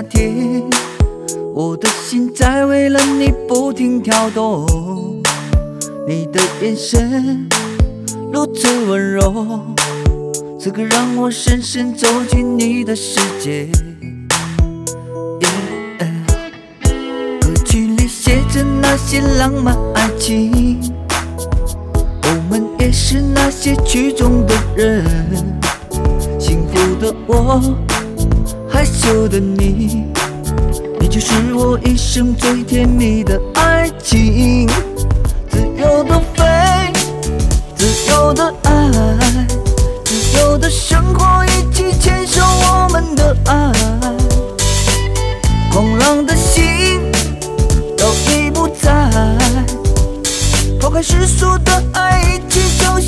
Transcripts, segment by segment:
那天我的心在为了你不停跳动。你的眼神如此温柔，此刻让我深深走进你的世界。歌曲里写着那些浪漫爱情，我们也是那些曲中的人。幸福的我，害羞的你，你就是我一生最甜蜜的爱情。自由的飞，自由的爱，自由的生活，一起牵手我们的爱。狂浪的心都已不在，抛开世俗的爱，一起走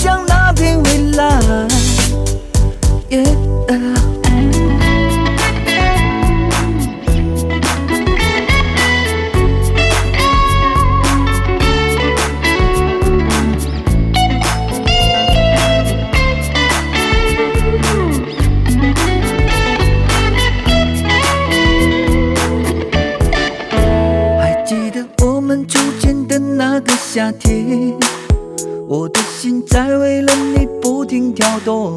夏天，我的心在为了你不停跳动。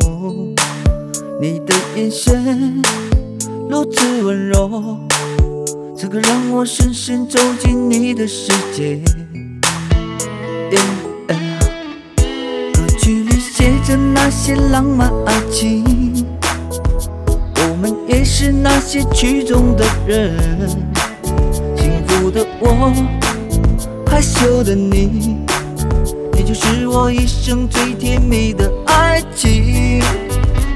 你的眼神如此温柔，此刻让我深深走进你的世界。歌曲里写着那些浪漫爱情，我们也是那些曲中的人。幸福的我，害羞的你，你就是我一生最甜蜜的爱情。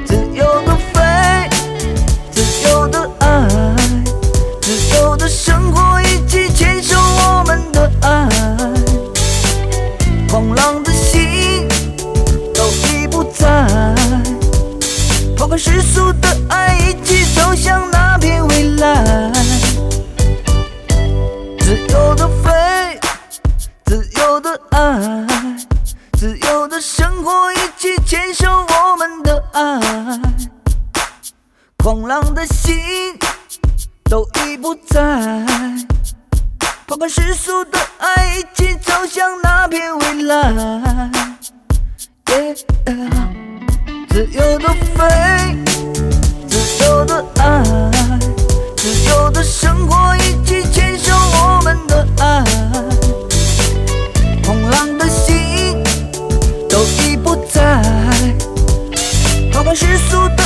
自由的飞，自由的爱，自由的生活，一起牵手我们的爱。狂浪的心都已不在，抛开世俗的的生活，一起牵手我们的爱。狂浪的心都已不在，抛开世俗的爱，一起走向那片未来。Yeah. 自由的飞，自由的爱，自由的生活，一起牵手我们的爱。世俗的